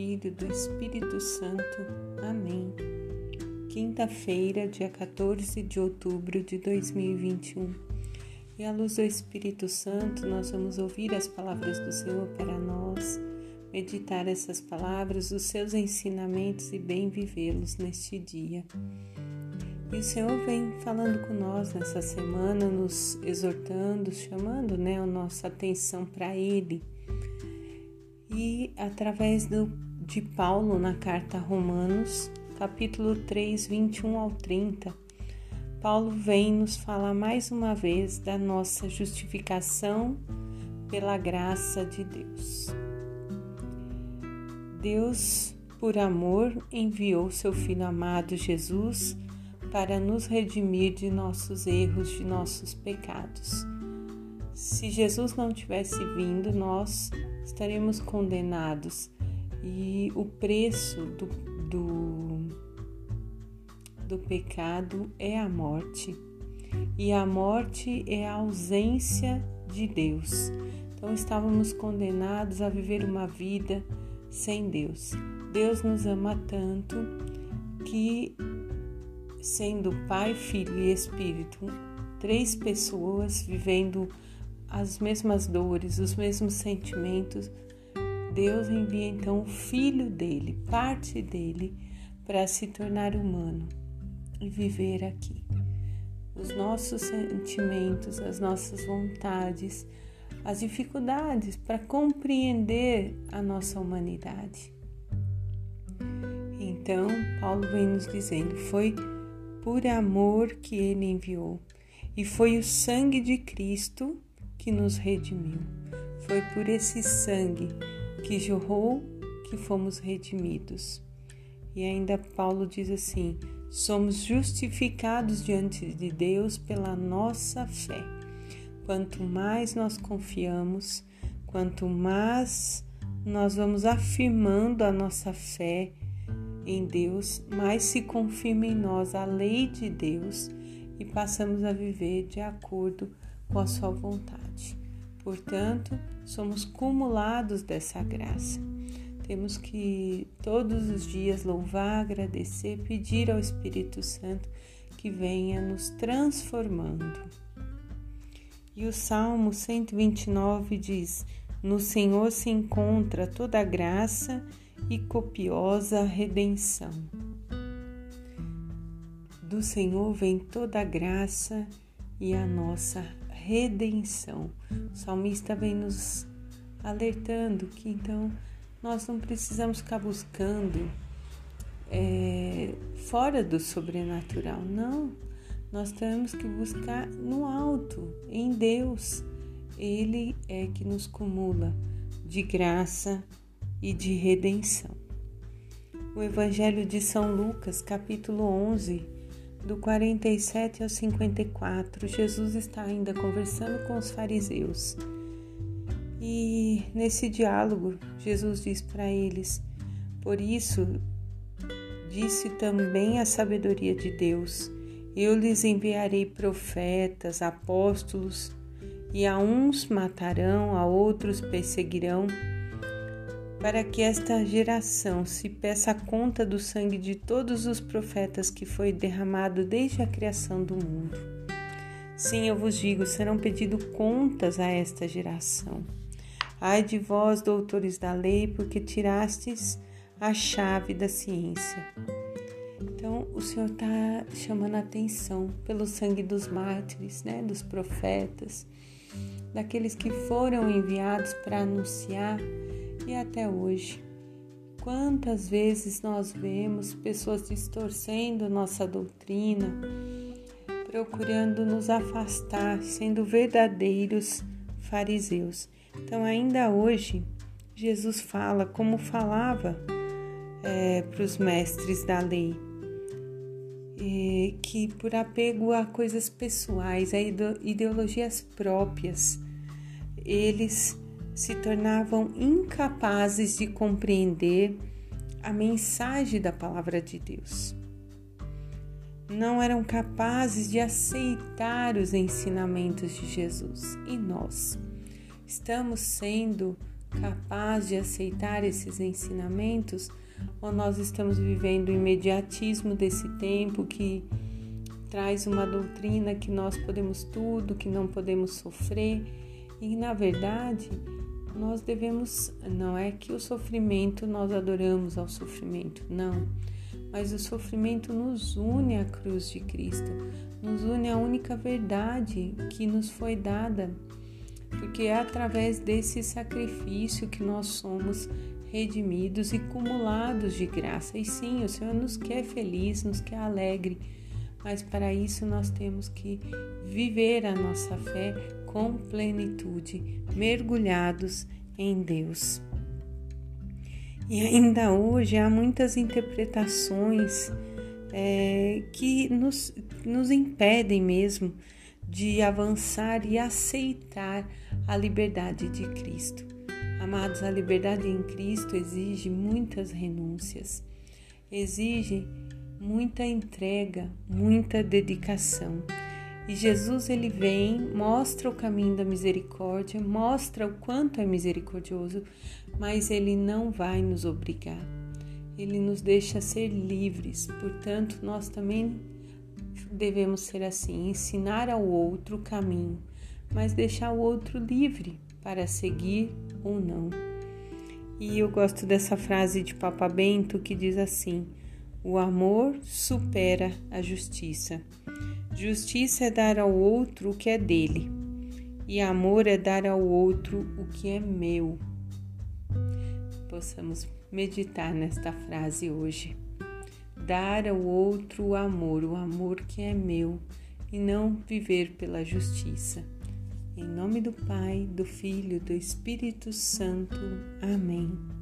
Filho e do Espírito Santo. Amém. Quinta-feira, dia 14 de outubro de 2021. E à luz do Espírito Santo, nós vamos ouvir as palavras do Senhor para nós, meditar essas palavras, os seus ensinamentos e bem vivê-los neste dia. E o Senhor vem falando com nós nessa semana, nos exortando, chamando né, a nossa atenção para Ele e através do, de Paulo na carta a Romanos, capítulo 3, 21 ao 30, Paulo vem nos falar mais uma vez da nossa justificação pela graça de Deus. Deus, por amor, enviou seu Filho amado Jesus para nos redimir de nossos erros, de nossos pecados. Se Jesus não tivesse vindo, nós estaremos condenados e o preço do, do, do pecado é a morte. E a morte é a ausência de Deus. Então estávamos condenados a viver uma vida sem Deus. Deus nos ama tanto que, sendo Pai, Filho e Espírito, três pessoas vivendo as mesmas dores, os mesmos sentimentos, Deus envia então o filho dele, parte dele, para se tornar humano e viver aqui. Os nossos sentimentos, as nossas vontades, as dificuldades para compreender a nossa humanidade. Então, Paulo vem nos dizendo: foi por amor que ele enviou, e foi o sangue de Cristo que nos redimiu. Foi por esse sangue que jorrou que fomos redimidos. E ainda Paulo diz assim: somos justificados diante de Deus pela nossa fé. Quanto mais nós confiamos, quanto mais nós vamos afirmando a nossa fé em Deus, mais se confirma em nós a lei de Deus e passamos a viver de acordo com a sua vontade. Portanto, somos cumulados dessa graça. Temos que todos os dias louvar, agradecer, pedir ao Espírito Santo que venha nos transformando. E o Salmo 129 diz: No Senhor se encontra toda graça e copiosa redenção. Do Senhor vem toda graça e a nossa redenção. O salmista vem nos alertando que então nós não precisamos ficar buscando é, fora do sobrenatural, não. Nós temos que buscar no alto, em Deus. Ele é que nos cumula de graça e de redenção. O Evangelho de São Lucas, capítulo 11, do 47 ao 54, Jesus está ainda conversando com os fariseus. E nesse diálogo, Jesus diz para eles: Por isso, disse também a sabedoria de Deus: Eu lhes enviarei profetas, apóstolos, e a uns matarão, a outros perseguirão para que esta geração se peça conta do sangue de todos os profetas que foi derramado desde a criação do mundo. Sim, eu vos digo, serão pedido contas a esta geração. Ai de vós, doutores da lei, porque tirastes a chave da ciência. Então, o Senhor está chamando a atenção pelo sangue dos mártires, né, dos profetas, daqueles que foram enviados para anunciar e até hoje. Quantas vezes nós vemos pessoas distorcendo nossa doutrina, procurando nos afastar, sendo verdadeiros fariseus. Então, ainda hoje, Jesus fala como falava é, para os mestres da lei, que por apego a coisas pessoais, a ideologias próprias, eles se tornavam incapazes de compreender a mensagem da palavra de Deus. Não eram capazes de aceitar os ensinamentos de Jesus. E nós estamos sendo capaz de aceitar esses ensinamentos ou nós estamos vivendo o imediatismo desse tempo que traz uma doutrina que nós podemos tudo, que não podemos sofrer e na verdade nós devemos, não é que o sofrimento nós adoramos ao sofrimento, não, mas o sofrimento nos une à cruz de Cristo, nos une à única verdade que nos foi dada porque é através desse sacrifício que nós somos redimidos e cumulados de graça. E sim, o Senhor nos quer feliz, nos quer alegre, mas para isso nós temos que viver a nossa fé com plenitude, mergulhados em Deus. E ainda hoje há muitas interpretações é, que nos, nos impedem mesmo de avançar e aceitar a liberdade de Cristo. Amados, a liberdade em Cristo exige muitas renúncias, exige muita entrega, muita dedicação. E Jesus ele vem, mostra o caminho da misericórdia, mostra o quanto é misericordioso, mas ele não vai nos obrigar. Ele nos deixa ser livres. Portanto, nós também devemos ser assim, ensinar ao outro o caminho, mas deixar o outro livre para seguir ou não. E eu gosto dessa frase de Papa Bento que diz assim: o amor supera a justiça. Justiça é dar ao outro o que é dele, e amor é dar ao outro o que é meu. Possamos meditar nesta frase hoje dar ao outro o amor, o amor que é meu, e não viver pela justiça. Em nome do Pai, do Filho, do Espírito Santo. Amém.